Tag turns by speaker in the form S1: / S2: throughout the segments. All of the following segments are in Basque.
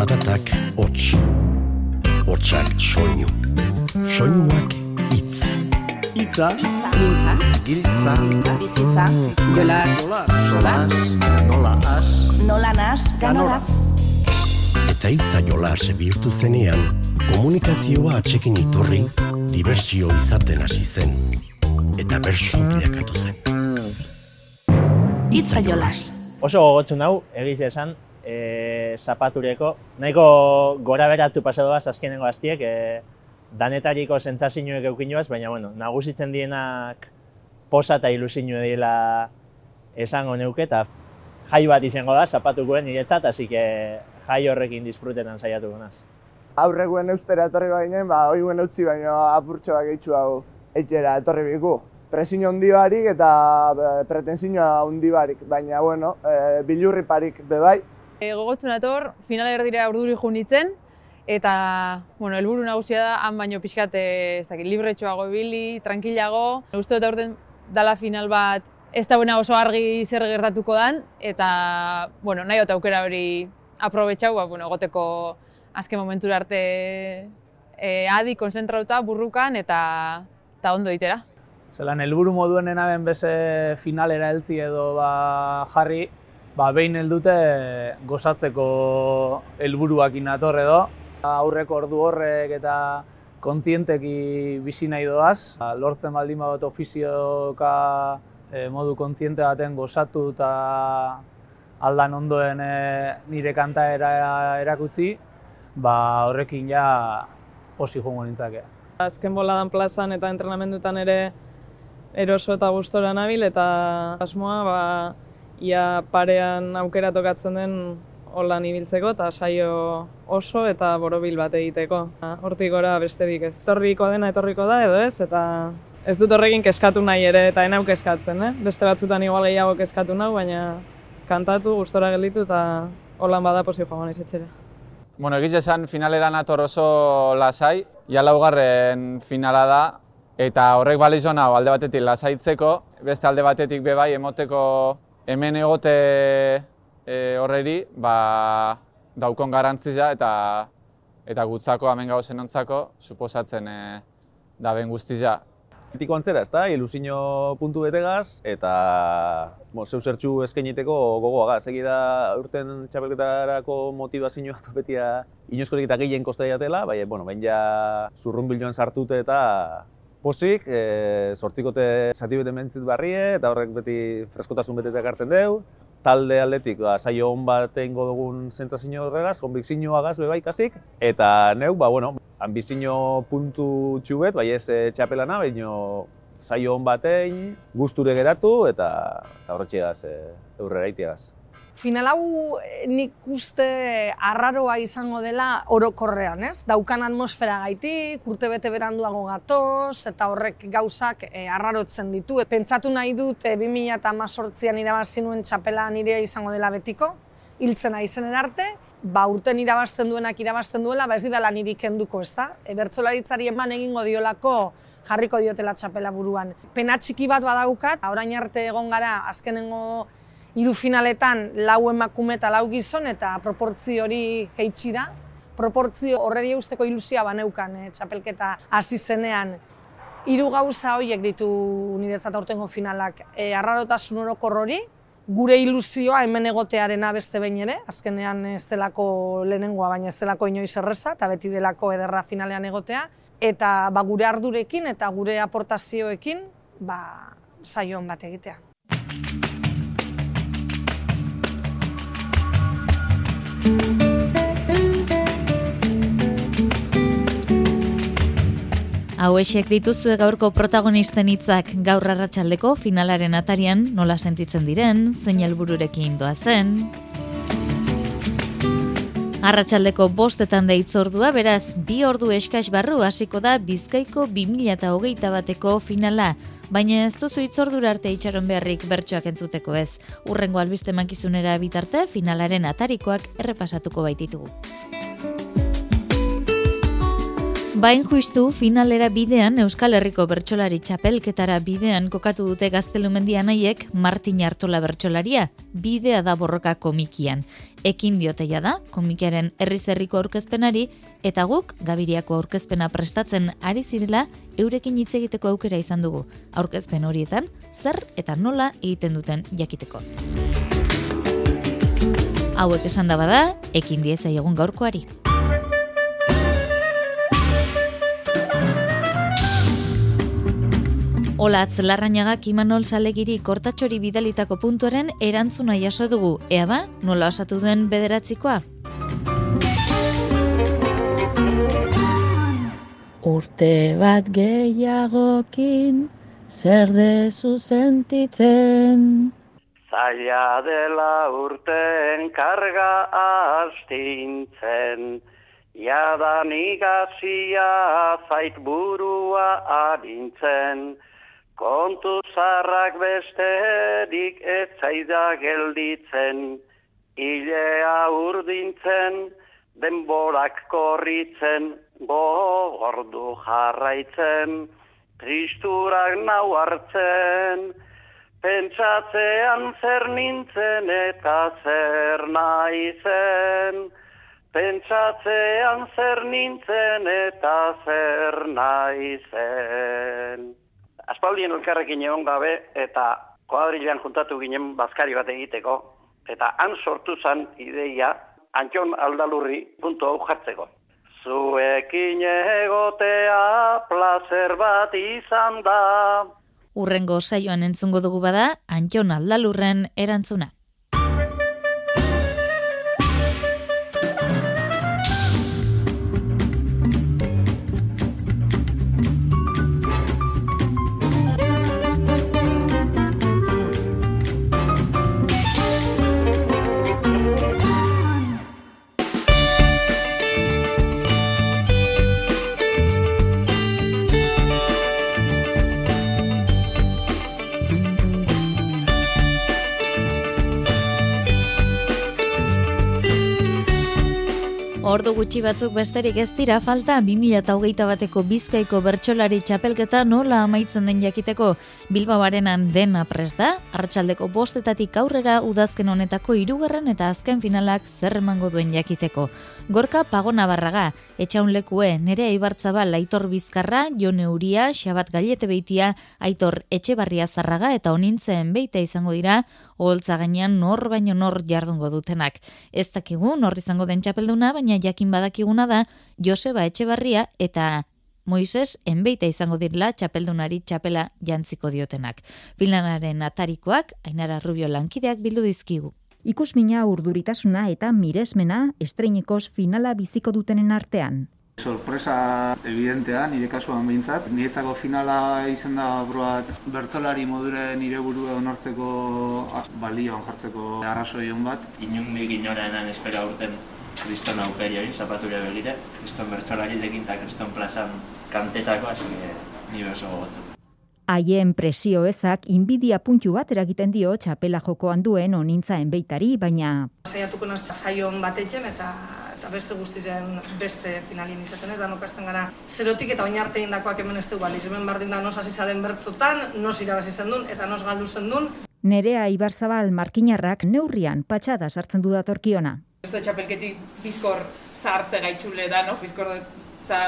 S1: zaratak hots. Hotsak soinu. Soinuak hitz.
S2: Itza,
S3: Giltza,
S4: Giltza,
S3: bizitza, jolas,
S4: solas, nola as,
S3: nola nas, ganoraz.
S1: Eta hitza jolas bihurtu zenean, komunikazioa atxekin iturri, dibertsio izaten hasi zen. Eta bersu bilakatu zen.
S3: Itza jolas.
S5: Oso gogotzun hau, egiz esan, e, zapatureko. Nahiko gora beratzu pasadoaz azkenengo aztiek, e, danetariko sentsazioek eukinoaz, baina bueno, nagusitzen dienak posa eta ilusinue dela esango neuke, eta jai bat izango da, zapatukoen niretzat, hasi que jai horrekin disfrutetan saiatuko naz.
S6: aurreguen eustera etorri bainen, ba, oiguen utzi baino apurtxo bat gehitxu hau etxera etorri biku. Presio handi barik eta e, pretensioa handi barik, baina, bueno, e, bilurri parik bebai.
S7: E, gogotzen ator, finala erdira urduri junitzen, eta, bueno, helburu nagusia da, han baino pixkat, ez dakit, libretxoago ibili, tranquilago. Uste dut aurten dala final bat, ez da buena oso argi zer gertatuko dan, eta, bueno, nahi dut aukera hori aprobetxau, ba, bueno, egoteko azken momentura arte e, adi, konzentrauta, burrukan, eta, eta ondo itera.
S8: Zelan, helburu moduen enaben beze finalera heltzi edo ba, jarri, ba, behin heldute gozatzeko helburuakin nator edo. Aurreko ordu horrek eta kontzienteki bizi nahi doaz. Ba, lortzen baldin badut ofizioka e, modu kontziente baten gozatu eta aldan ondoen e, nire kantaera erakutzi, ba, horrekin ja posi jongo nintzake.
S9: Azken boladan plazan eta entrenamendutan ere eroso eta gustora nabil eta asmoa ba, ia parean aukera tokatzen den holan ibiltzeko eta saio oso eta borobil bat egiteko. Hortik gora besterik ez zorriko dena etorriko da edo ez eta ez dut horrekin keskatu nahi ere eta enau keskatzen, eh? Beste batzutan igual gehiago keskatu nahi, baina kantatu, gustora gelditu eta holan bada posi joan naiz etxera.
S10: Bueno, egiz esan finalera nator oso lasai, ja laugarren finala da, eta horrek balizo hau alde batetik lasaitzeko, beste alde batetik bebai emoteko hemen egote e, horreri, ba, daukon garantzia eta eta gutzako, hemen gauzen ontzako, suposatzen e, da ben guztia.
S11: Betiko antzera, ez da, ilusino puntu betegaz, eta bo, zeu zertxu eskainiteko gogoagaz. Egi da, urten txapelketarako motivazioa topetia inoizkorik eta gehien kosta jatela, bai, bueno, bain ja zurrun sartute eta pozik, e, sortzikote zati bete mentzit barrie, eta horrek beti freskotasun betetak hartzen deu. Talde aldetik, ba, saio hon bat egingo dugun zentzazio horregaz, konbikzioagaz beba ikasik, eta neu, ba, bueno, ambizio puntu txubet, bai ez e, txapelana, baino saio hon batein, gusture geratu, eta, eta horretxeagaz, e, eurrera itiagaz.
S12: Final hau eh, nik uste arraroa izango dela orokorrean, ez? Daukan atmosfera gaitik, urte bete beranduago gatoz, eta horrek gauzak e, arrarotzen ditu. Pentsatu nahi dut e, 2018an irabazi nuen txapela nire izango dela betiko, hiltzen aizen arte, ba urten irabazten duenak irabazten duela, ba ez didala niri kenduko, ez da? E, bertzolaritzari eman egingo diolako jarriko diotela txapela buruan. Pena txiki bat badaukat, orain arte egon gara azkenengo hiru finaletan lau emakume eta lau gizon eta proportzio hori jaitsi da. Proportzio horreri usteko ilusia baneukan eh, txapelketa hasi zenean. Hiru gauza horiek ditu niretzat aurtengo finalak. E, arrarotasun orokor hori, gure ilusioa hemen egotearena beste behin ere, azkenean ez delako lehenengoa, baina ez delako inoiz erreza, eta beti delako ederra finalean egotea, eta ba, gure ardurekin eta gure aportazioekin ba, saioan bat egitea.
S13: Hauexek dituzue gaurko protagonisten hitzak gaur arratsaldeko finalaren atarian nola sentitzen diren, zein helbururekin doa zen. Arratsaldeko bostetan da itzordua, beraz, bi ordu eskaz barru hasiko da Bizkaiko 2008 bateko finala, baina ez duzu itzordura arte itxaron beharrik bertsoak entzuteko ez. Urrengo albiste mankizunera bitarte, finalaren atarikoak errepasatuko baititugu. Bain justu finalera bidean Euskal Herriko bertsolari txapelketara bidean kokatu dute gaztelumendia nahiek Martin Artola bertsolaria, bidea da borroka komikian. Ekin dioteia da, komikiaren herriz herriko aurkezpenari, eta guk gabiriako aurkezpena prestatzen ari zirela, eurekin hitz egiteko aukera izan dugu. Aurkezpen horietan, zer eta nola egiten duten jakiteko. Hauek esan da bada, ekin dieza egun gaurkoari. Olatz Larrañagak Imanol Salegiri kortatxori bidalitako puntuaren erantzuna jaso dugu. Ea ba, nola osatu duen bederatzikoa?
S2: Urte bat gehiagokin, zer dezu sentitzen.
S14: Zaila dela urten karga astintzen, Jadan igazia zait burua arintzen, Kontu zarrak besterik ez zaida gelditzen, Ilea urdintzen, denborak korritzen, Gogordu jarraitzen, Tristurak nau hartzen, Pentsatzean zer nintzen eta zer nahi zen, Pentsatzean zer nintzen eta zer nahi zen aspaldien elkarrekin egon gabe eta koadrilean juntatu ginen bazkari bat egiteko eta han sortu zan ideia Antxon Aldalurri puntu hau jartzeko. Zuekin egotea placer bat izan da.
S13: Urrengo saioan entzungo dugu bada Antxon Aldalurren erantzuna. Ordu gutxi batzuk besterik ez dira falta 2008 bateko bizkaiko bertsolari txapelketa nola amaitzen den jakiteko Bilbaoarenan dena pres da, arratsaldeko bostetatik aurrera udazken honetako hirugarren eta azken finalak zer emango duen jakiteko. Gorka Pagona Barraga, etxaun lekue, nere Aibartzabal, Aitor Bizkarra, Jone Uria, Xabat Gallete Beitia, Aitor Etxebarria Zarraga eta onintzen beita izango dira, oholtza gainean nor baino nor jardungo dutenak. Ez dakigu nor izango den txapelduna, baina jakin badakiguna da Joseba Etxebarria eta Moises enbeita izango dirla txapeldunari txapela jantziko diotenak. Filanaren atarikoak, Ainara Rubio lankideak bildu dizkigu.
S15: Ikusmina urduritasuna eta miresmena estreinikoz finala biziko dutenen artean.
S16: Sorpresa evidentea, nire kasuan behintzat. Niretzako finala izan da broat bertzolari modure nire burua onortzeko balioan jartzeko arrazoi hon bat.
S5: Inun nik inorenan espera urten kriston aukeri hori, zapaturia begire, kriston bertsolari egin eta kriston plazan kantetako, hasi ni oso gogotu.
S15: Haien presio ezak inbidia puntu bat eragiten dio txapela jokoan duen onintza enbeitari, baina...
S17: Saiatuko naz saion batekin eta eta beste guztizen beste finalin izaten ez da nokasten gara zerotik eta oinarte indakoak hemen ez dugu baliz. Hemen bardin da nos hasi zaren bertzotan, nos irabazi zen duen eta nos galdu zen duen.
S15: Nerea Ibarzabal markinarrak neurrian patxada sartzen du datorkiona.
S9: Ez da txapelketik bizkor zahartze gaitxule da, no? Bizkor za,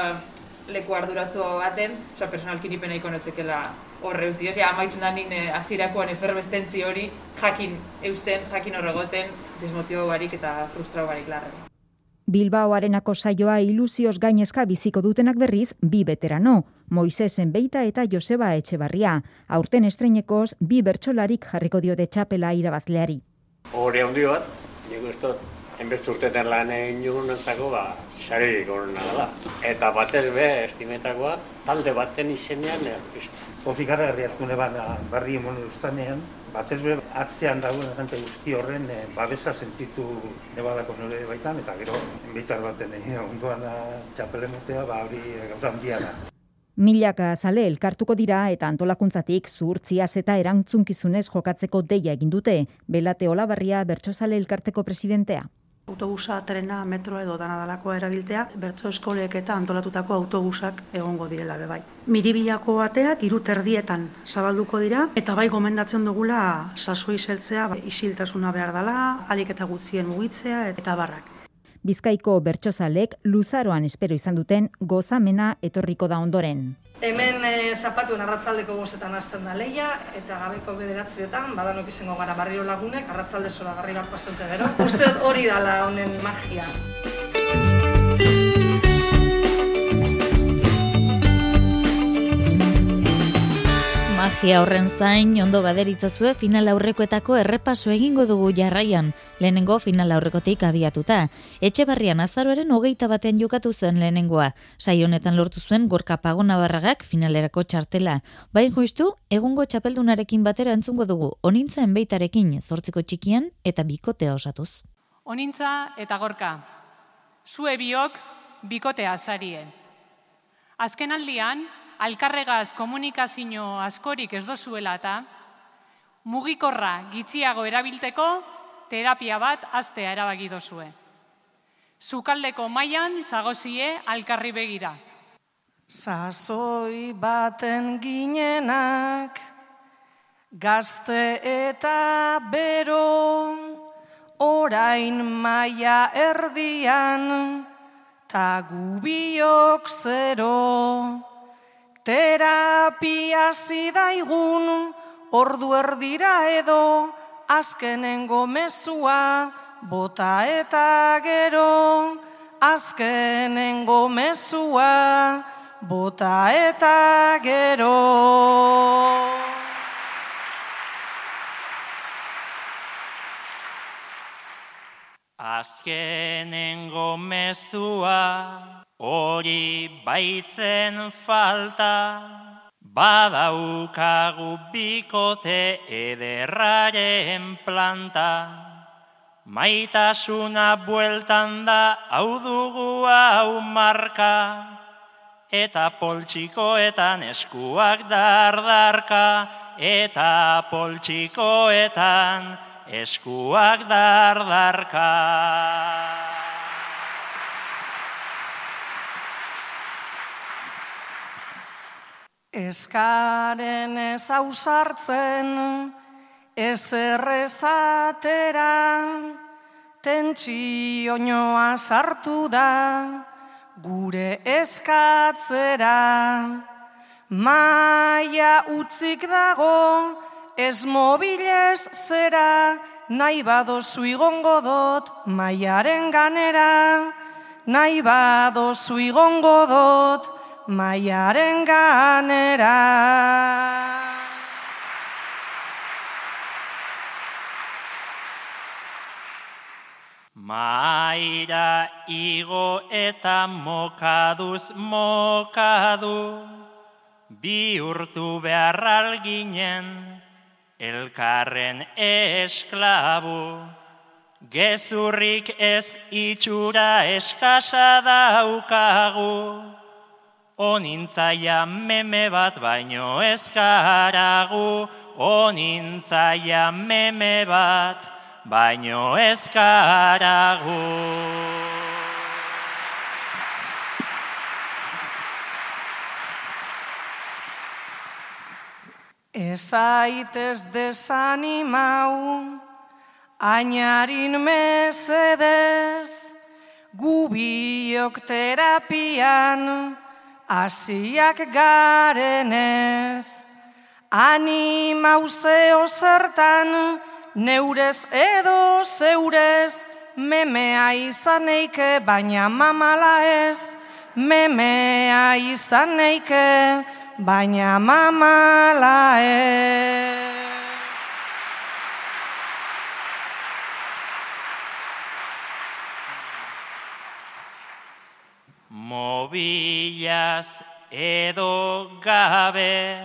S9: leku arduratzu baten, oza, personalki nipen nahiko notzekela horre utzi. Oza, amaitzen da nire azirakoan eferbestentzi hori jakin eusten, jakin horregoten, desmotibo barik eta frustrau barik larre.
S15: Bilbao arenako saioa ilusioz gainezka biziko dutenak berriz, bi veterano, Moisesen Beita eta Joseba Etxebarria. Aurten estreinekoz, bi bertsolarik jarriko diote txapela irabazleari.
S18: Hore handi bat, nik uste enbestu urtetan lan egin jugunentzako, ba, saririk horrena da. Eta batez be, estimetakoa, talde baten izenean, eh,
S19: Ozikarra herri hartune bat barri emon ustanean, batez be, atzean dagoen jente guzti horren e, babesa sentitu nebadako nire baitan, eta gero, enbitar baten egin ondoan txapelemotea, ba hori gauza handia da.
S15: Milaka zale elkartuko dira eta antolakuntzatik zuhurtziaz eta erantzunkizunez jokatzeko deia egin dute, Belate Olabarria bertsozale elkarteko presidentea.
S3: Autobusa, trena, metro edo dana dalakoa erabiltea, bertso eskolek eta antolatutako autobusak egongo direla be bai. Miribilako ateak hiru terdietan zabalduko dira eta bai gomendatzen dugula sasoi seltzea bai, isiltasuna behar dela, alik eta gutzien mugitzea eta barrak.
S15: Bizkaiko bertsozalek luzaroan espero izan duten gozamena etorriko da ondoren.
S17: Hemen e, zapatuen arratzaldeko bozetan hasten da leia, eta gabeko bederatzietan, badanok izango gara barrio lagunek, arratzalde zora garri bat pasante gero. Uste hori dala honen magia.
S13: Magia horren zain, ondo baderitzazue final aurrekoetako errepaso egingo dugu jarraian, lehenengo final aurrekotik abiatuta. Etxe barrian azaroaren hogeita batean jokatu zen lehenengoa. Sai honetan lortu zuen gorka pagona barragak finalerako txartela. Bain juistu, egungo txapeldunarekin batera entzungo dugu, onintza enbeitarekin, zortziko txikian eta bikotea osatuz.
S20: Onintza eta gorka, zue biok bikotea zarien. Azken aldian, alkarregaz komunikazio askorik ez dozuela eta mugikorra gitxiago erabilteko terapia bat aztea erabaki dozue. Zukaldeko mailan zagozie alkarri begira.
S17: Sazoi baten ginenak, gazte eta bero, orain maia erdian, ta gubiok zero. Terapia zidaigun, ordu erdira edo, azkenengo mezua, bota eta gero, azkenengo mezua, bota eta gero.
S21: Azkenengo mezua, Hori baitzen falta, badaukagu bikote ederraren planta. Maitasuna bueltan da hau dugu hau marka, eta poltsikoetan eskuak dardarka, eta poltsikoetan eskuak dardarka.
S17: Eskaren ez ausartzen, ez errezatera, tentsioa sartu da, gure eskatzera. Maia utzik dago, ez mobilez zera, nahi badozu igongo dot, maiaren ganera, nahi badozu igongo dot, maiaren ganera.
S21: Maira igo eta mokaduz mokadu, bihurtu beharral ginen, elkarren esklabu. Gezurrik ez itxura eskasa daukagu, Onintzaia meme bat baino eskaragu, onintzaia meme bat baino eskaragu.
S17: Ezaitez desanimau, ainarin mesedez, gubiok terapian, asiak garenez, anima uzeo zertan, neurez edo zeurez, memea izan eike, baina mamala ez, memea izan eike, baina mamala ez.
S21: Mobilaz edo gabe,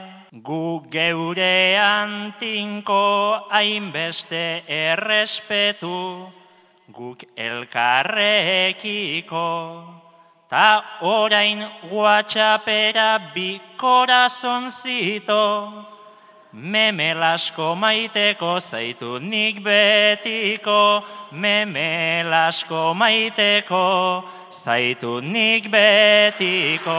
S21: gu geurean tinko hainbeste errespetu, guk elkarrekiko. Ta orain guatxapera bi korazon zito, memelasko maiteko zaitu nik betiko, memelasko maiteko zaitu nik betiko.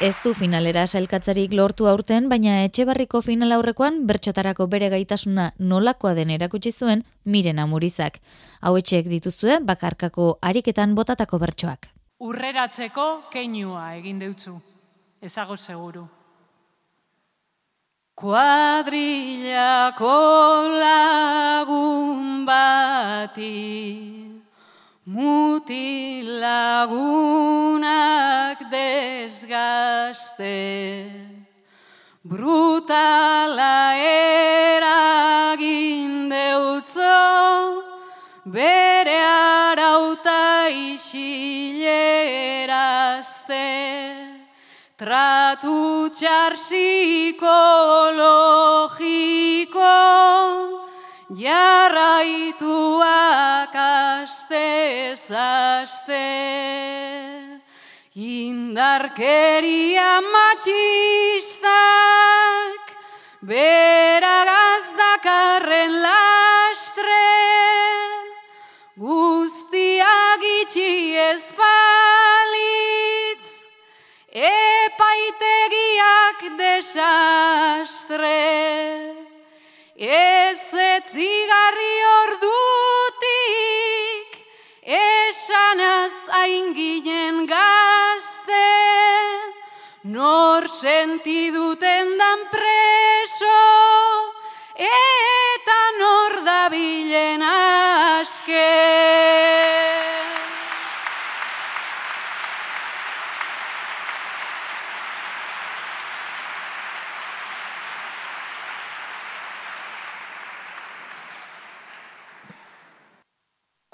S13: Ez du finalera sailkatzarik lortu aurten, baina etxebarriko final aurrekoan bertxotarako bere gaitasuna nolakoa den erakutsi zuen miren amurizak. Hau etxeek dituzue bakarkako ariketan botatako bertsoak.
S20: Urreratzeko keinua egin deutzu, ezago seguru.
S22: Kuadrillako lagun bati mutilagunak desgaste brutala eragin deutzo bere arauta isilerazte. Tratu txar psikologiko jarraituak aste zaste indarkeria matxistak beragaz dakarren lastre guztiak itxi espalitz epaitegiak desastre ez ez zigarri ordutik esanaz ainginen gazte. Nor sentiduten dan preso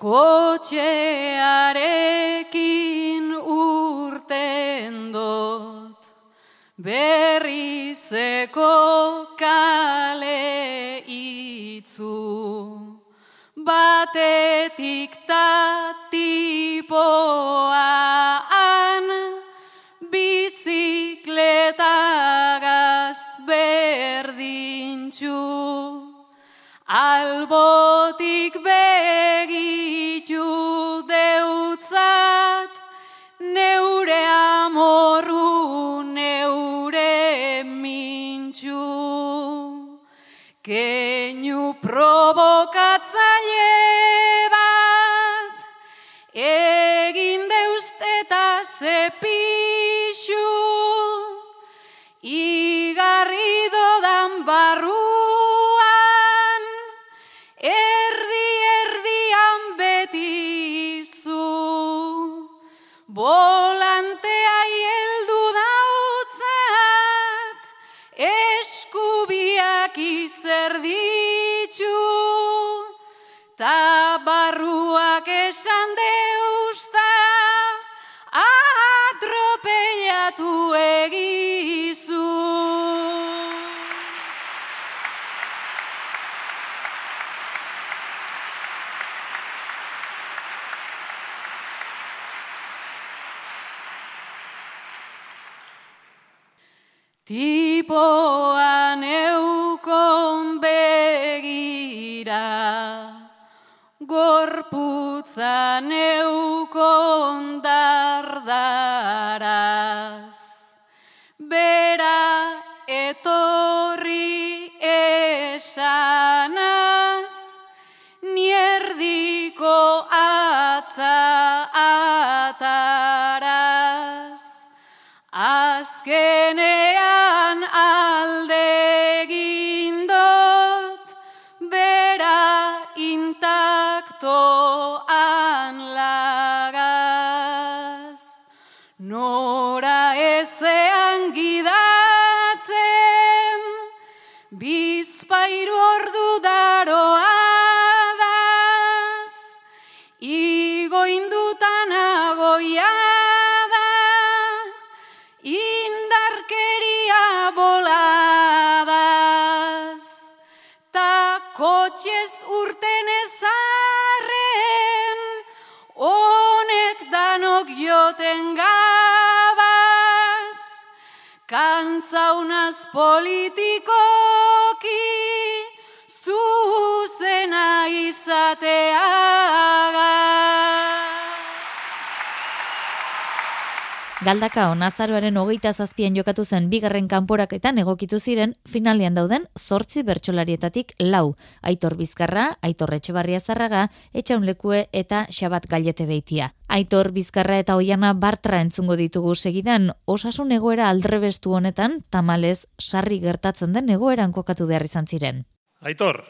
S22: Kotxearekin urten dot, berrizeko kale itzu, batetik tatipoan, Maria. Kotxez urten ezarren, honek danok joten gabaz, kan
S23: Arantzaunaz
S13: Galdaka onazaroaren hogeita zazpian jokatu zen bigarren kanporaketan egokitu ziren finalean dauden zortzi bertsolarietatik lau. Aitor Bizkarra, Aitor Etxebarria Zarraga, Etxaun Lekue eta Xabat Gallete Beitia. Aitor Bizkarra eta Oiana Bartra entzungo ditugu segidan, osasun egoera aldrebestu honetan, tamalez sarri gertatzen den egoeran kokatu behar izan ziren.
S24: Aitor,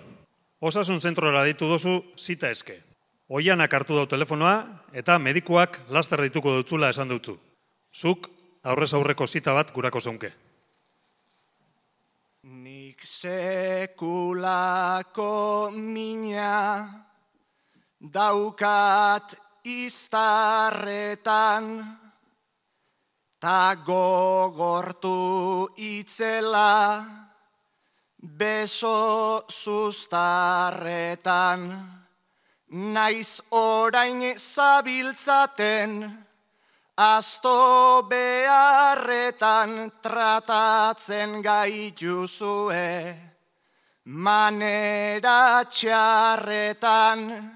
S24: osasun zentrora ditu dozu zita eske. Oianak hartu dau telefonoa eta medikuak laster dituko dutzula esan dutzu. Zuk aurrez aurreko zita bat gurako zonke.
S25: Nik sekulako mina daukat iztarretan ta gogortu itzela beso sustarretan naiz orain zabiltzaten Asto beharretan tratatzen gaituzue, manera txarretan,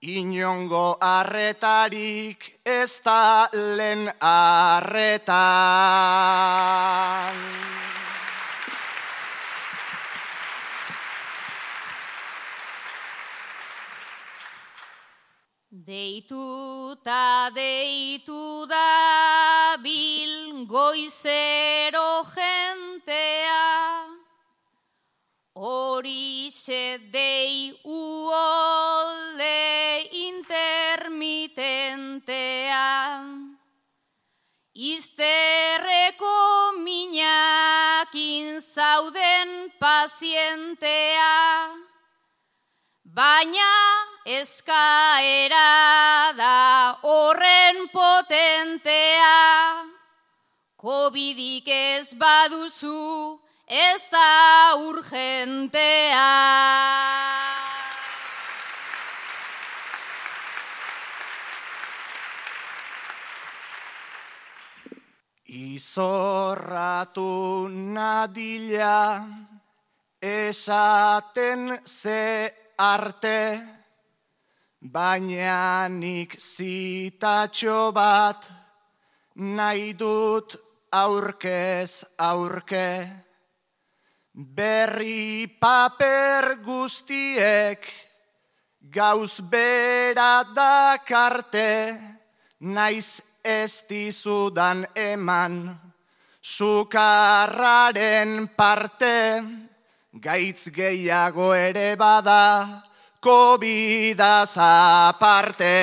S25: inongo arretarik ez da len arretan.
S23: Deitu ta deitu da bil goizero jentea, hori dei uolde intermitentea, izterreko minakin zauden pazientea, baina eskaera da horren potentea, Covidik ez baduzu ez da urgentea.
S25: Izorratu nadila esaten ze arte, baina nik zitatxo bat nahi dut aurkez aurke. Berri paper guztiek gauz bera dakarte, naiz ez dizudan eman, sukarraren parte, gaitz gehiago ere bada, COVID-az aparte.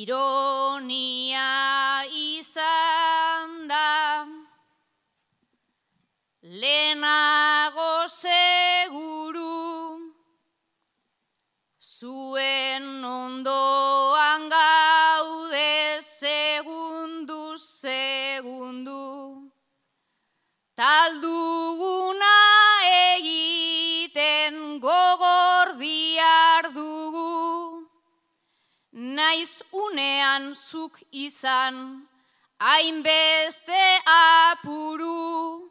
S23: Ironia izan da, lehenago Talduguna egiten gogor diar dugu, naiz unean zuk izan, hainbeste apuru,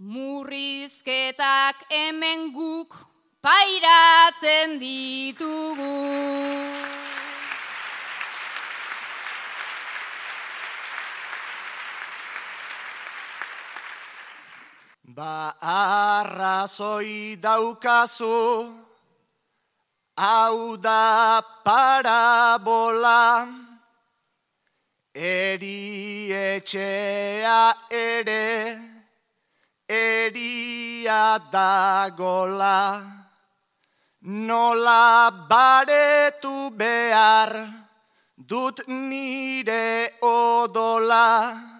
S23: murrizketak hemen guk pairatzen ditugu.
S25: Ba arrazoi daukazu, hau da parabola, eri etxea ere, eria dagola, nola baretu behar, dut nire odola,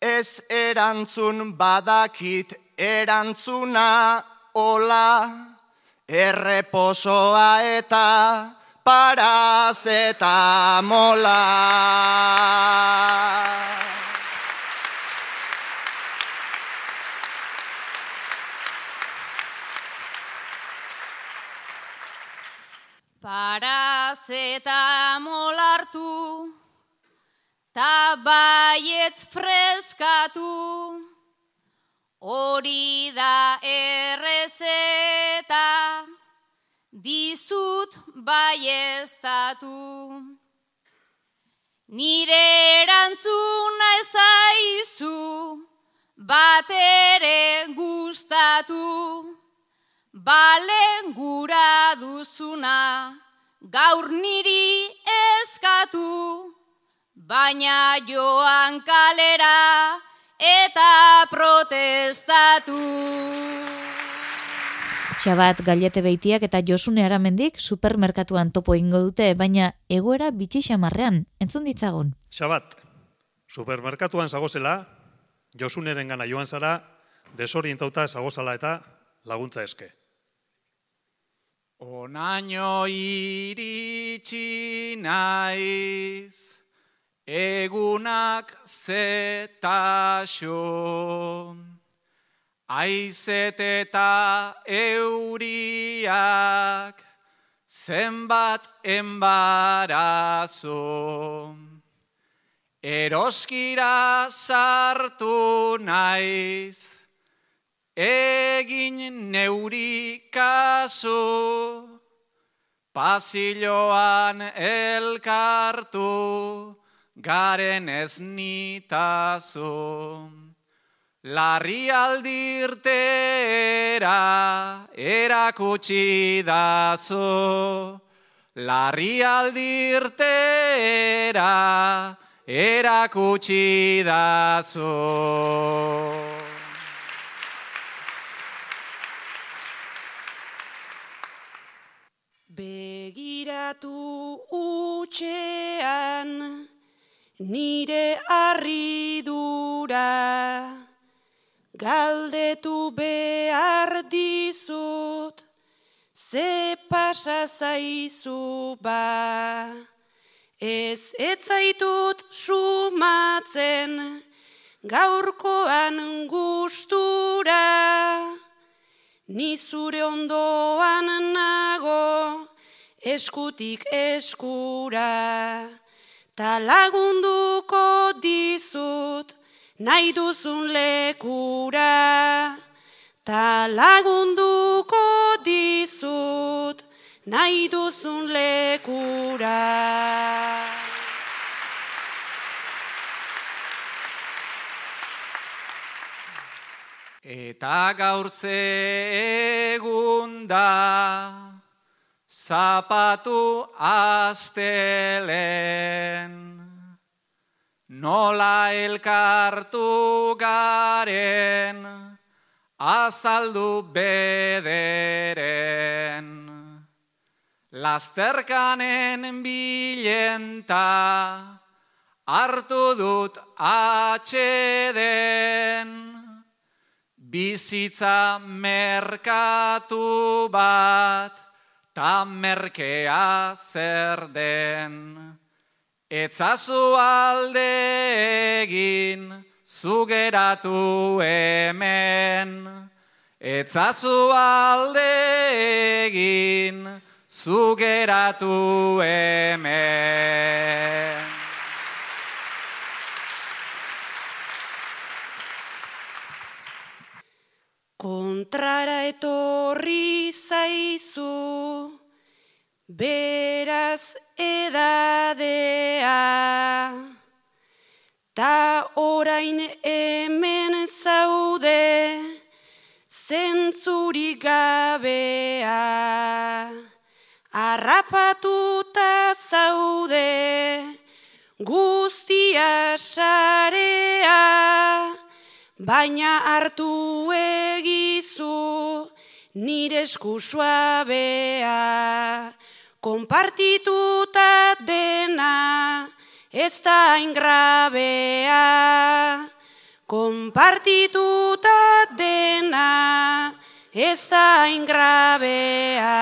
S25: Ez erantzun badakit erantzuna ola, erreposoa eta parazetamola.
S23: eta molartu, ta baietz freskatu, hori da errezeta, dizut baiestatu. Nire erantzuna ezaizu, bat ere gustatu, balen gura duzuna, gaur niri eskatu, baina joan kalera eta protestatu.
S13: Xabat galete beitiak eta Josune Aramendik supermerkatuan topo ingo dute, baina egoera bitxi xamarrean, entzun ditzagun.
S24: Xabat, supermerkatuan zagozela, Josuneren gana joan zara, desorientauta zagozala eta laguntza eske.
S10: Onaino iritsi naiz, egunak zetaxo, aizet eta euriak, zenbat embarazo. Eroskira sartu naiz, egin neuri kasu, pasilloan elkartu, garen ez nitazu. Larri aldirtera erakutsi dazu, larri aldirtera erakutsi dazu.
S26: Begiratu utxean nire arridura, galdetu behar dizut, ze pasa zaizu ba. Ez etzaitut sumatzen gaurkoan gustura, ni zure ondoan nago eskutik eskura. Ta lagunduko dizut nahi duzun lekura. Ta lagunduko dizut nahi duzun lekura.
S10: Eta gaur ze egun da, zapatu astelen, nola elkartu garen, azaldu bederen. Lasterkanen bilenta, hartu dut atxeden, bizitza merkatu bat, ta merkea zer den. Etzazu alde egin, zugeratu hemen. Etzazu alde egin, zugeratu hemen.
S26: Kontrara etorri zaizu, beraz edadea, ta orain hemen zaude, zentzuri gabea. Arrapatuta zaude, guztia sarea, baina hartu egizu nire esku suabea. Konpartituta dena ez da ingrabea. Konpartituta dena ez da ingrabea.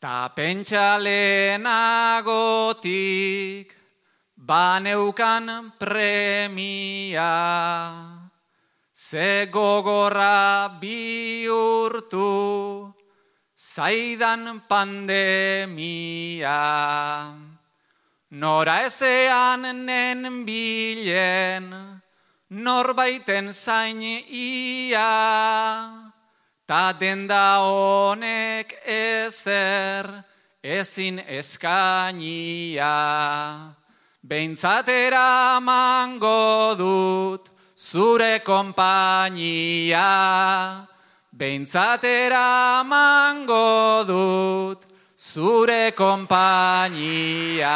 S10: Ta pentsa lehenagotik baneukan premia, Ze gogorra bihurtu zaidan pandemia. Nora ezean nen bilen, norbaiten zain ia. Ta denda honek ezer ezin eskainia. Beintzatera mango dut zure kompainia. Beintzatera mango dut zure kompainia.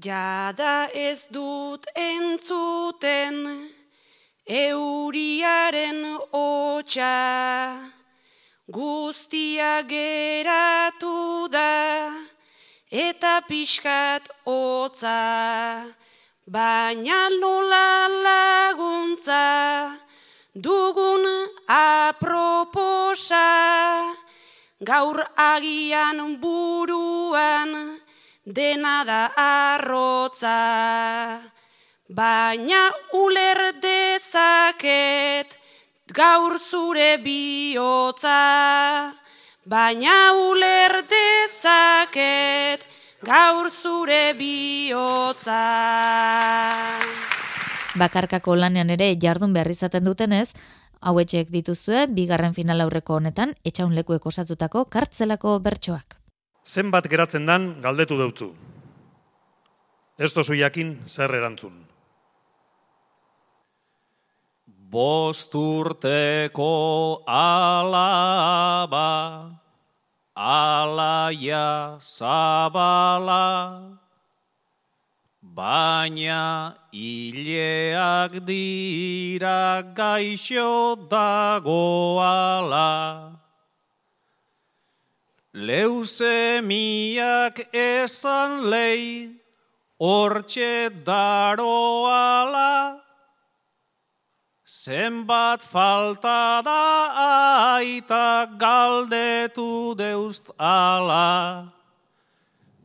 S26: Jada ez dut entzuten euriaren hotxa, guztia geratu da eta pixkat hotza, baina nola laguntza dugun aproposa, gaur agian buruan, dena da arrotza, baina uler dezaket gaur zure bihotza, baina uler dezaket gaur zure bihotza.
S13: Bakarkako lanean ere jardun behar izaten dutenez, hauetxek dituzue, bigarren final aurreko honetan, etxaun lekuek osatutako kartzelako bertsoak.
S24: Zenbat geratzen dan galdetu deutzu. Ez tozu jakin zer erantzun.
S27: Bost urteko alaba, alaia zabala, baina hileak dira gaixo dagoala. Leuzemiak esan lei, hortxe daroala, zenbat falta da aita galdetu deuzt ala,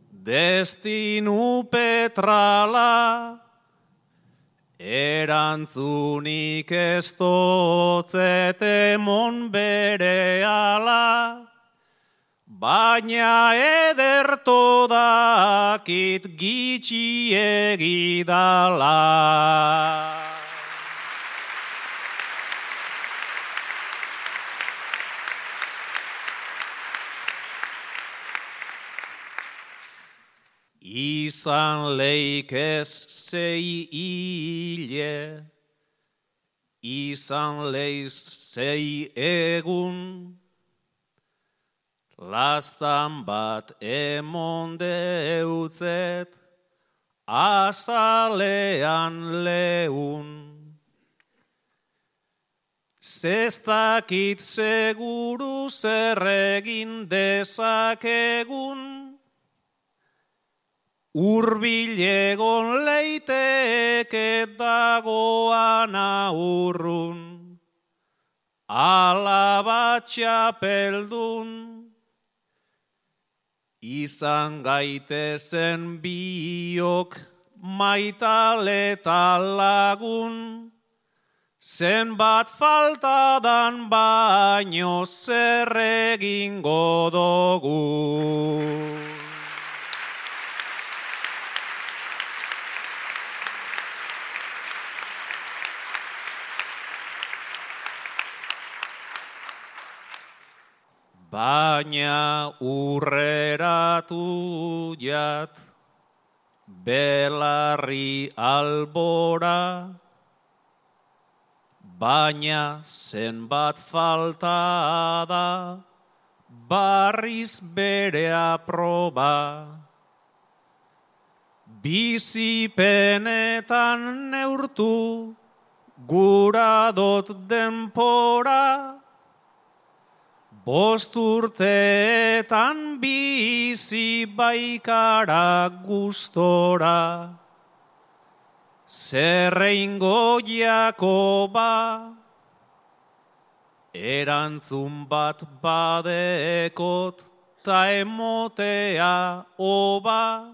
S27: destinu petrala, erantzunik ez dotzete mon bere ala, Baina ederto dakit gitxi egidala. Izan leikez zei hile, izan leiz zei egun, Lastan bat emon deutzet, azalean leun. Zestakit seguru zerregin dezakegun, Urbilegon leiteke dagoan aurrun, alabatxa peldun, izan gaitezen biok maitaleta lagun, zenbat faltadan baino zer egingo dugu. Baina urreratu jat, belarri albora, baina zenbat falta da, barriz bere aproba. Bizipenetan neurtu, gura dot denpora, Bost urteetan bizi baikara gustora, zerreingo Jakoba, erantzun bat badekot ta emotea oba,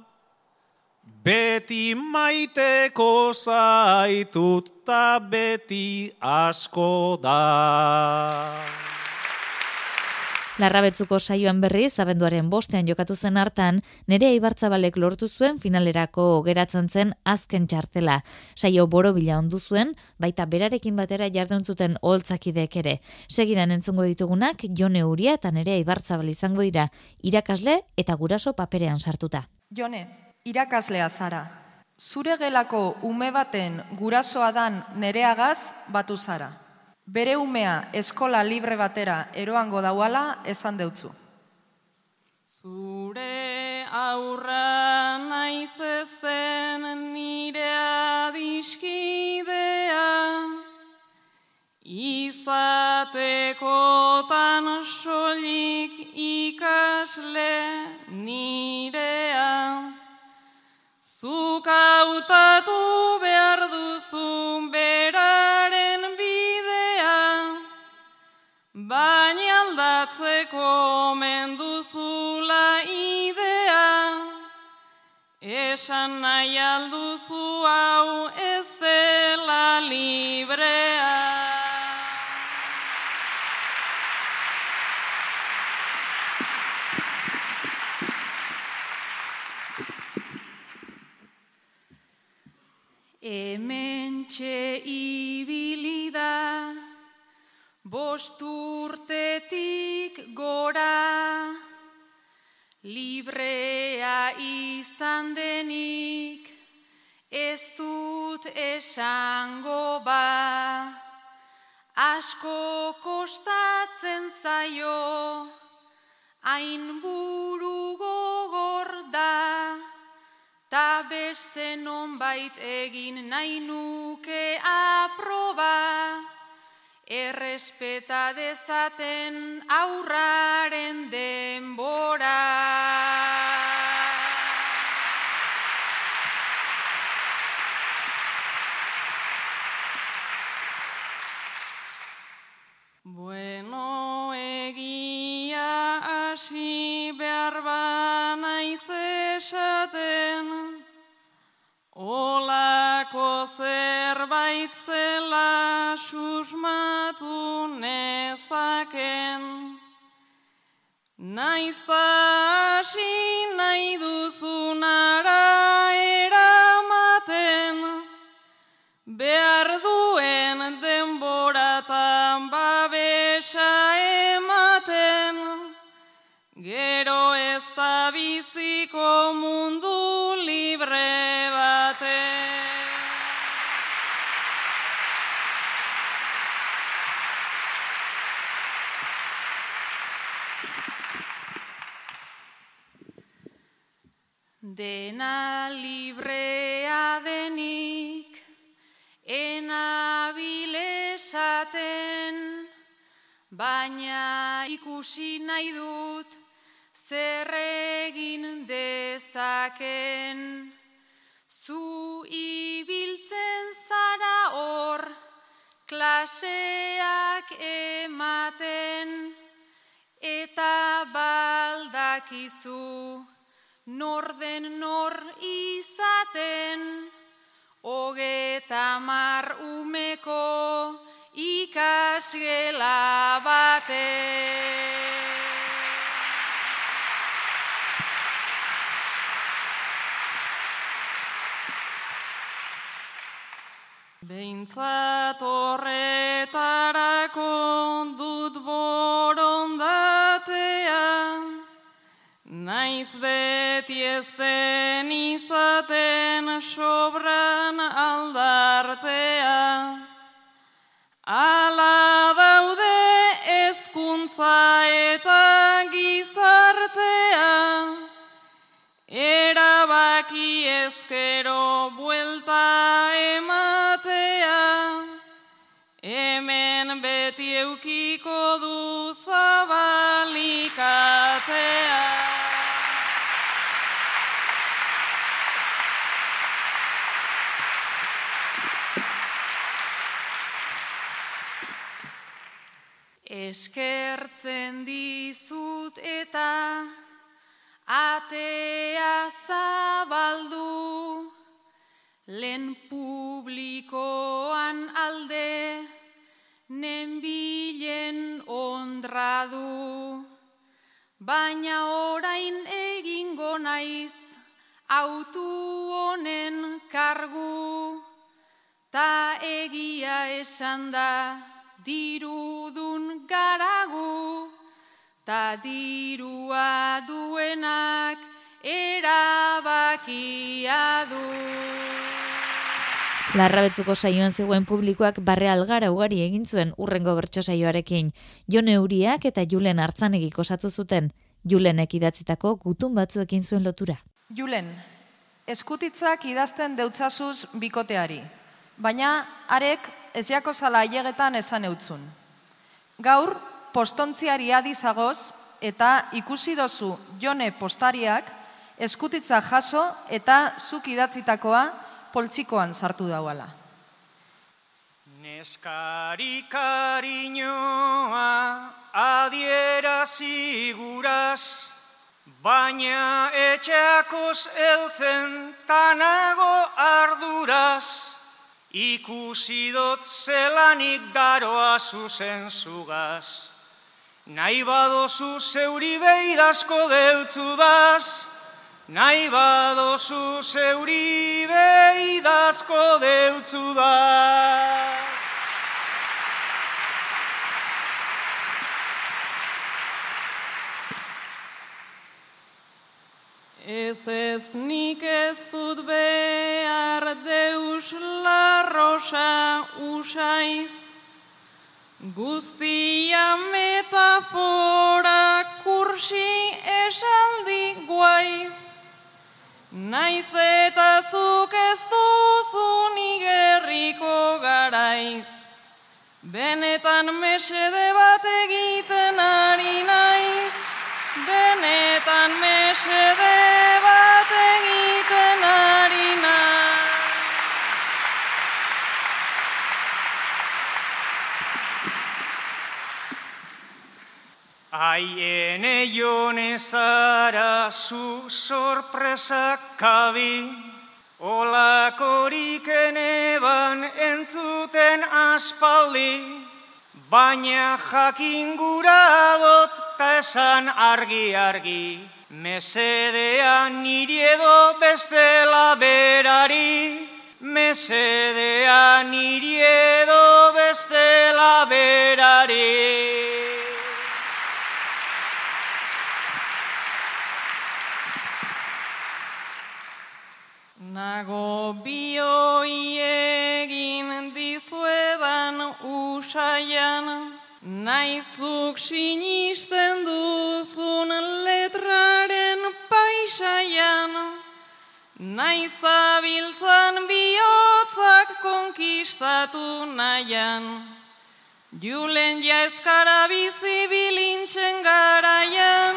S27: Beti maiteko zaitut ta beti asko da.
S13: Larrabetzuko saioan berriz, abenduaren bostean jokatu zen hartan, nere Ibartzabalek lortu zuen finalerako geratzen zen azken txartela. Saio borobila ondu zuen, baita berarekin batera jardun zuten holtzakidek ere. Segidan entzungo ditugunak, Jone Uria eta nere Ibartzabal izango dira, irakasle eta guraso paperean sartuta.
S22: Jone, irakaslea zara. Zure gelako ume baten gurasoa dan nereagaz batu zara. Bere umea eskola libre batera eroango dauala esan deutzu.
S28: Zure aurra naiz ezen nire adiskidea, izatekotan solik ikasle nirea. Zuk hautatu behar duzun beraren aldatzeko menduzula idea, esan nahi alduzu hau ez dela librea.
S22: Hemen txe bost urtetik gora, librea izan denik, ez dut esango ba, asko kostatzen zaio, hain buru gogor da, ta beste nonbait egin nahi nuke aproba, errespeta dezaten aurraren denbora.
S28: Bueno, egia hasi behar banaiz esaten, olako zerbait zela susmatu nezaken. Naiz ta hasi nahi duzunara eramaten,
S22: ikusi nahi dut zer egin dezaken. Zu ibiltzen zara hor, klaseak ematen, eta baldakizu nor den nor izaten, hogeta mar umeko ikasgela bate.
S28: Behintzat horretarako dut borondatea, naiz beti ez den izaten sobran aldartea. Ala daude ezkuntza eta gizartea, erabaki ezkero buelta ematea, hemen beti eukiko du zabalikatea.
S22: Eskertzen dizut eta atea zabaldu Lehen publikoan alde, nenbilen ondra du. Baina orain egingo naiz, autu honen kargu. Ta egia esan da, dirudun garagu. Ta dirua duenak, erabakia du.
S13: Larrabetzuko saioan zegoen publikoak barre algara ugari egin zuen urrengo bertso saioarekin. Jone Euriak eta Julen Artzanegik osatu zuten. Julenek idatzitako gutun batzuekin zuen lotura.
S29: Julen, eskutitzak idazten deutzazuz bikoteari, baina arek ez jako zala ailegetan esan eutzun. Gaur, postontziari adizagoz eta ikusi dozu jone postariak eskutitza jaso eta zuk idatzitakoa poltsikoan sartu dauala.
S30: Neskari kariñoa adierazi guraz, baina etxeakos eltzen tanago arduraz, ikusi dot zelanik daroa zuzen zugaz. Nahi badozu zeuri beidazko deutzudaz, nahi badozu zeuri beidazko deutzudaz.
S28: Ez ez nik ez dut behar deus larrosa usaiz, guztia metafora kursi esaldi guaiz, naiz eta zuk ez duzun igerriko garaiz, benetan mesede bat egiten ari naiz, benetan mesede bat egiten ari naiz.
S30: Aiene jone zara zu sorpresak kabi, olakorik eneban entzuten aspaldi, baina jakin gura dot ta esan argi-argi, mesedean niri edo bestela berari, mesedean niri edo bestela berari.
S28: Nago bioi egin dizuedan usaian, naizuk sinisten duzun letraren paisaian, naizabiltzan bihotzak konkistatu nahian. Julen jaezkara bizi bilintzen garaian,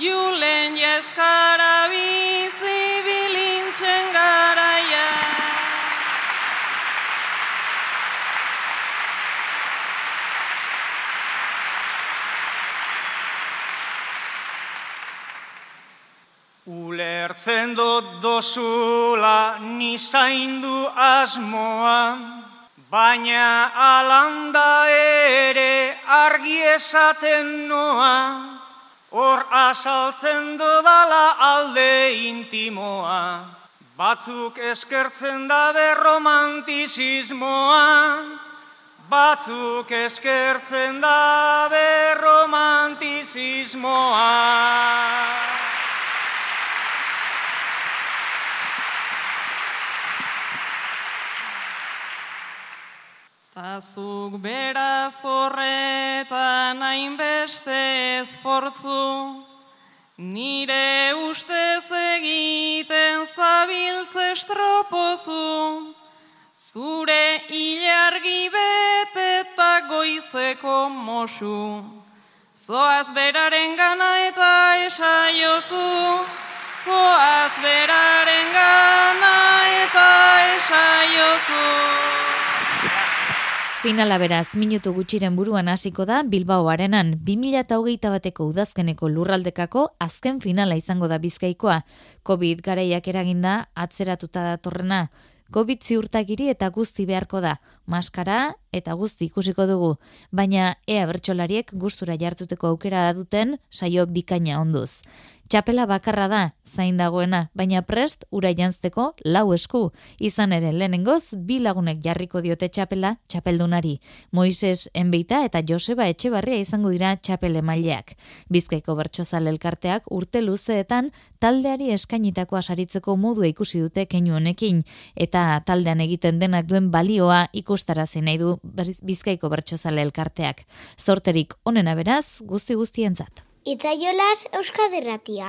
S28: Julen jaezkara bizi bilintzen garaian.
S30: Ulertzen dut dozula nizaindu asmoa, baina alanda ere argi esaten noa, hor azaltzen dodala alde intimoa. Batzuk eskertzen dabe romantizismoa, batzuk eskertzen dabe romantizismoa.
S28: Tazuk beraz horretan hainbeste esfortzu, nire ustez egiten zabiltze estropozu, zure ilargi bete eta goizeko mosu. Zoaz beraren gana eta esaiozu, zoaz beraren gana eta esaiozu.
S13: Finala beraz, minutu gutxiren buruan hasiko da Bilbao arenan 2008 bateko udazkeneko lurraldekako azken finala izango da bizkaikoa. Covid garaiak eraginda atzeratuta datorrena. COVID ziurtagiri eta guzti beharko da, maskara eta guzti ikusiko dugu, baina ea bertsolariek gustura jartuteko aukera duten saio bikaina onduz. Txapela bakarra da, zain dagoena, baina prest ura jantzteko lau esku. Izan ere, lehenengoz, bi lagunek jarriko diote txapela txapeldunari. Moises Enbeita eta Joseba Etxebarria izango dira txapele maileak. Bizkaiko bertsozale elkarteak urte luzeetan taldeari eskainitakoa saritzeko modua ikusi dute keinu honekin eta taldean egiten denak duen balioa ikustarazi nahi du Bizkaiko bertsozale elkarteak. Zorterik onena beraz, guzti guztientzat.
S31: Itzaiolas Euskaderratia.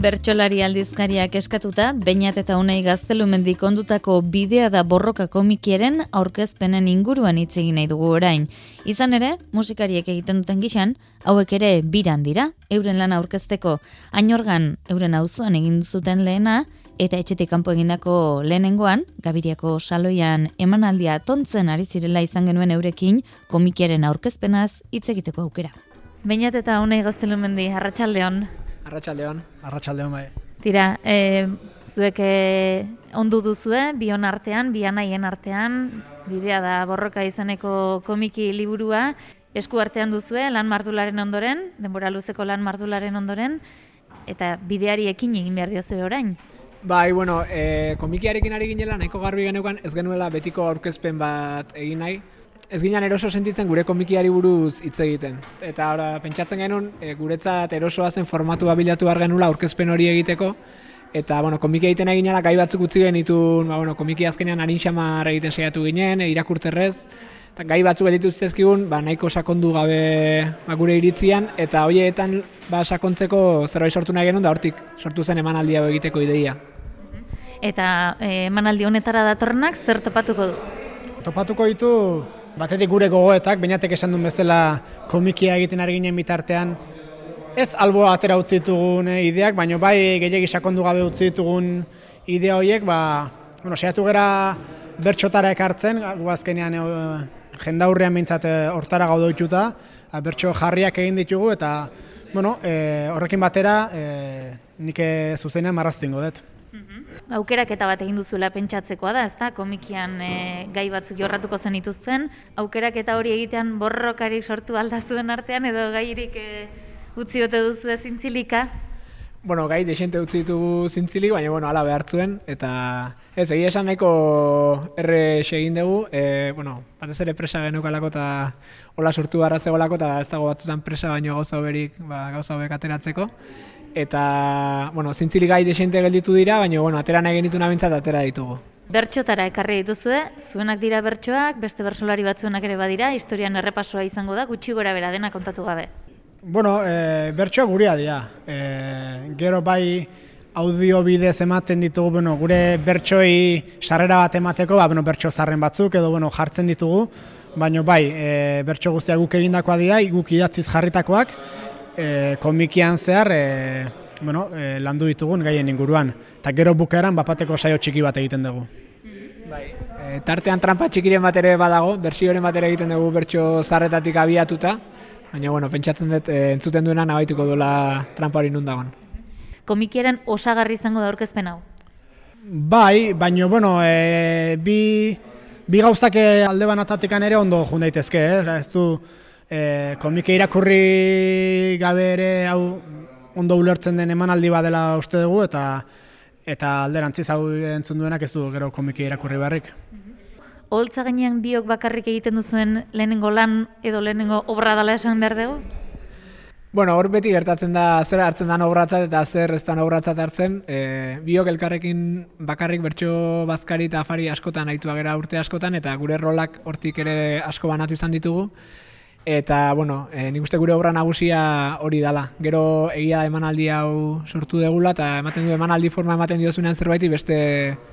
S13: Bertsolari aldizkariak eskatuta, bainat eta unai gaztelumendik ondutako bidea da borroka komikieren aurkezpenen inguruan hitz egin nahi dugu orain. Izan ere, musikariek egiten duten gixan, hauek ere biran dira, euren lana aurkezteko. Ainorgan, euren auzoan egin zuten lehena, eta etxetik kanpo egindako lehenengoan, Gabiriako saloian emanaldia tontzen ari zirela izan genuen eurekin, komikiaren aurkezpenaz hitz egiteko aukera. Bainat eta unai gaztelumendi, arratsaldeon.
S32: Arratxaldeon. Arratxaldeon bai.
S13: Tira, e, zuek e, ondu duzue, bion artean, bian haien artean, bidea da borroka izaneko komiki liburua, esku artean duzue, lan mardularen ondoren, denbora luzeko lan mardularen ondoren, eta bideari ekin egin behar diozue orain.
S32: Bai, bueno, e, komikiarekin ari ginela, nahiko garbi geneukan, ez genuela betiko aurkezpen bat egin nahi, ez ginen eroso sentitzen gure komikiari buruz hitz egiten. Eta ora, pentsatzen genuen, e, guretzat erosoa zen formatu bilatu behar genula aurkezpen hori egiteko, eta bueno, komiki egiten egin gai batzuk utzi genitun, ba, bueno, komiki azkenean harin xamar egiten saiatu ginen, e, irakurterrez, eta gai batzuk editu zizkizkigun, ba, nahiko sakondu gabe ba, gure iritzian, eta hoietan ba, sakontzeko zerbait sortu nahi genuen, da hortik sortu zen emanaldi hau egiteko ideia.
S13: Eta e, emanaldi honetara datornak zer topatuko du?
S32: Topatuko ditu batetik gure gogoetak, bainatek esan duen bezala komikia egiten ari ginen bitartean, ez alboa atera utzi ditugun eh, ideak, baina bai gehiagi sakondu gabe utzi ditugun idea horiek, ba, bueno, saiatu gera bertxotara ekartzen, gu azkenean e, jendaurrean behintzat eh, hortara gaudo dituta, bertxo jarriak egin ditugu, eta bueno, e, horrekin batera e, nik zuzenean marraztu ingo dut.
S13: Aukerak eta bat egin duzuela pentsatzekoa da, ezta? Komikian e, gai batzuk jorratuko zen ituzten, aukerak eta hori egitean borrokarik sortu aldazuen artean edo gairik e, utzi ote duzu zintzilika?
S32: Bueno, gai desente utzi ditugu zintzilik, baina bueno, ala behartzuen, eta ez, egia esan nahiko erre egin dugu, e, bueno, batez ere presa genukalako eta hola sortu barra zegoelako, eta ez dago batzutan presa baino gauza hoberik, ba, gauza hobek ateratzeko eta, bueno, zintzili gai desente gelditu dira, baina, bueno, atera nahi genitu nabintzat, atera ditugu.
S13: Bertxotara ekarri dituzue, zuenak dira bertsoak, beste bersolari batzuenak ere badira, historian errepasoa izango da, gutxi gora bera dena kontatu gabe.
S32: Bueno, e, bertsoa guria dira. E, gero bai audio bidez ematen ditugu, bueno, gure bertsoi sarrera bat emateko, ba, bueno, bertso zarren batzuk edo bueno, jartzen ditugu, baina bai, e, bertso guztiak guk egindakoa dira, guk idatziz jarritakoak, e, komikian zehar e, bueno, e, landu ditugun gaien inguruan. Eta gero bukaeran bapateko saio txiki bat egiten dugu. Bai. E, tartean trampa txikiren bat ere badago, bersioren bat ere egiten dugu bertso zarretatik abiatuta, baina bueno, pentsatzen dut e, entzuten duena nabaituko duela trampa hori nun dagoen.
S13: Komikiaren osagarri izango da aurkezpen hau?
S32: Bai, baina bueno, e, bi, bi gauzak alde banatatik ere ondo jun daitezke, eh? ez du e, komike irakurri gabe ere hau ondo ulertzen den emanaldi badela uste dugu eta eta alderantziz hau entzun duenak ez du gero komike irakurri barrik.
S13: Holtza gainean biok bakarrik egiten duzuen lehenengo lan edo lehenengo obra dela esan behar dugu?
S32: Bueno, hor beti gertatzen da zer hartzen da obratzat eta zer ez da obratzat hartzen. E, biok elkarrekin bakarrik bertso bazkari eta afari askotan aitua gera urte askotan eta gure rolak hortik ere asko banatu izan ditugu. Eta, bueno, e, nik uste gure obra nagusia hori dala. Gero egia emanaldi hau sortu degula eta ematen du emanaldi forma ematen diozunean zerbaiti beste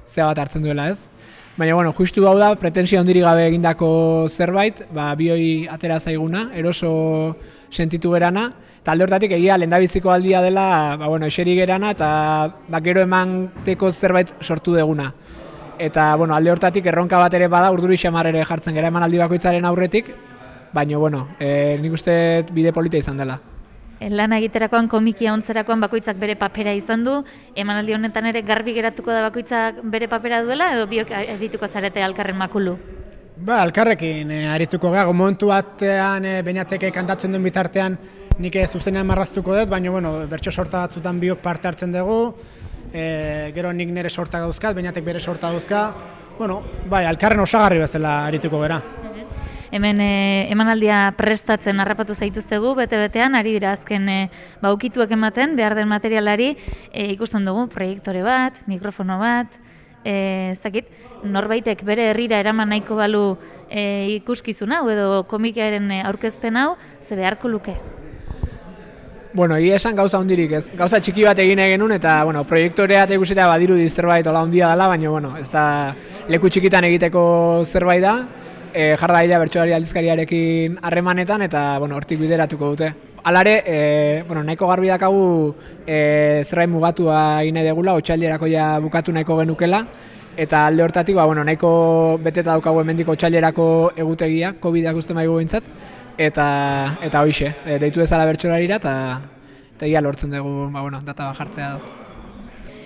S32: zea bat hartzen duela ez. Baina, bueno, justu hau da, pretensio ondiri gabe egindako zerbait, ba, bioi atera zaiguna, eroso sentitu gerana, eta alde hortatik egia lendabiziko aldia dela, ba, bueno, eseri gerana, eta ba, gero eman teko zerbait sortu deguna. Eta, bueno, alde hortatik erronka bat ere bada, urduri xamar ere jartzen gara emanaldi bakoitzaren aurretik, baina, bueno, e, nik uste bide polita izan dela.
S13: Lan egiterakoan komikia ontzerakoan bakoitzak bere papera izan du, emanaldi honetan ere garbi geratuko da bakoitzak bere papera duela edo biok erituko zarete alkarren makulu?
S33: Ba, alkarrekin e, arituko gago, momentu batean e, Beñateke kantatzen duen bitartean nik ez zuzenean marraztuko dut, baina bueno, bertso sorta batzutan biok parte hartzen dugu, e, gero nik nire sorta gauzkat, Beñatek bere sorta gauzka, bueno, bai, alkarren osagarri bezala arituko gara.
S13: Hemen e, emanaldia prestatzen harrapatu zaituztegu, bete-betean, ari dira azken e, baukituak ematen, behar den materialari, e, ikusten dugu proiektore bat, mikrofono bat, e, ez dakit, norbaitek bere herrira eraman nahiko balu e, ikuskizun hau edo komikaren aurkezpen hau, ze beharko luke?
S32: Bueno, egia esan gauza hundirik ez. Gauza txiki bat egin nun, eta, bueno, proiektorea eta ikusita badiru zerbait ola hundia dela, baina, bueno, ez da leku txikitan egiteko zerbait da, e, jarra dira bertsoari aldizkariarekin harremanetan, eta, bueno, hortik bideratuko dute. Alare, e, bueno, nahiko garbi dakagu e, zerbait mugatua egin degula, otxailerako ja bukatu nahiko genukela, eta alde hortatik, ba, bueno, nahiko beteta daukagu hemendiko otxailerako egutegia, COVID-ak uste maigu bintzat, eta eta hoixe, e, deitu ezala bertsolarira eta eta lortzen dugu, ba bueno, data jartzea da.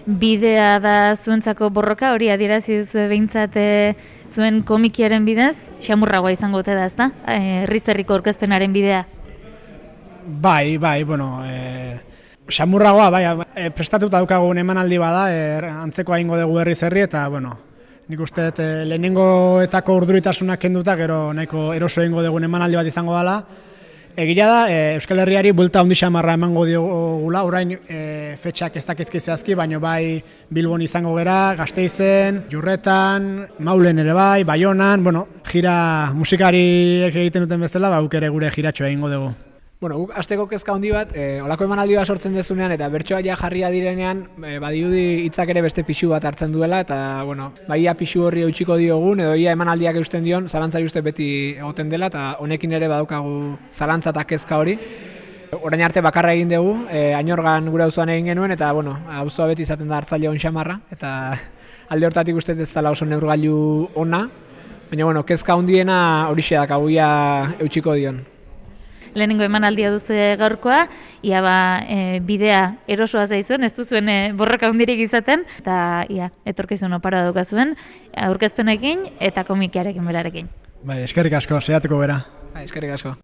S13: Bidea da zuentzako borroka hori adierazi duzu beintzat e, zuen komikiaren bidez, xamurragoa izango ote da, ezta? Eh, Herrizerriko aurkezpenaren bidea.
S33: Bai, bai, bueno, eh xamurragoa, bai, e, prestatuta daukagun emanaldi bada, e, antzeko aingo dugu herriz herri eta bueno, nik uste dut eh, lehenengoetako urduritasunak kenduta, gero nahiko eroso egingo dugun emanaldi bat izango dela. Egia da, e, Euskal Herriari bulta handi xamarra emango diogula, orain e, fetxak ez dakizki zehazki, baina bai Bilbon izango gera, Gasteizen, Jurretan, Maulen ere bai, Baionan, bueno, gira musikariek egiten duten bezala, ba, ere gure jiratxo egingo dugu.
S32: Bueno, guk asteko kezka handi bat, e, olako emanaldi sortzen dezunean eta bertsoa ja jarria direnean, e, badiudi hitzak ere beste pixu bat hartzen duela eta bueno, baia pixu horri eutxiko diogun edo ia emanaldiak eusten dion, zalantzari uste beti egoten dela eta honekin ere badaukagu zalantza eta kezka hori. Orain arte bakarra egin dugu, e, ainorgan gure auzoan egin genuen eta bueno, auzoa beti izaten da hartzaile on xamarra eta alde hortatik uste ez dela oso neurgailu ona, baina bueno, kezka hundiena hori xedak aguia eutxiko dion
S13: lehenengo emanaldia duzu gaurkoa, ia ba, e, bidea erosoa zaizuen, ez duzuen e, borroka hundirik izaten, eta ia, etorkizun opara zuen, aurkezpenekin eta komikiarekin berarekin.
S33: Bai, eskerrik asko, seiatuko bera.
S32: Bai, eskerrik asko.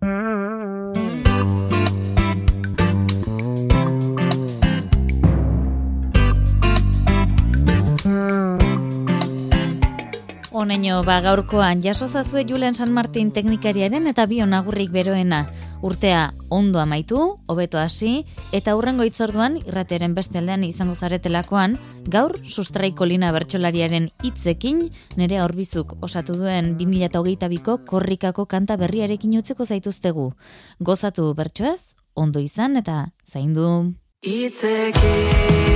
S13: Honeño, ba gaurkoan jasozazue Julen San Martin teknikariaren eta bion agurrik beroena. Urtea ondo amaitu, hobeto hasi eta hurrengo itzorduan irrateren beste aldean izango zaretelakoan, gaur sustraiko lina bertsolariaren hitzekin nere horbizuk osatu duen 2022ko korrikako kanta berriarekin utzeko zaituztegu. Gozatu bertsoez, ondo izan eta zaindu. Itzekin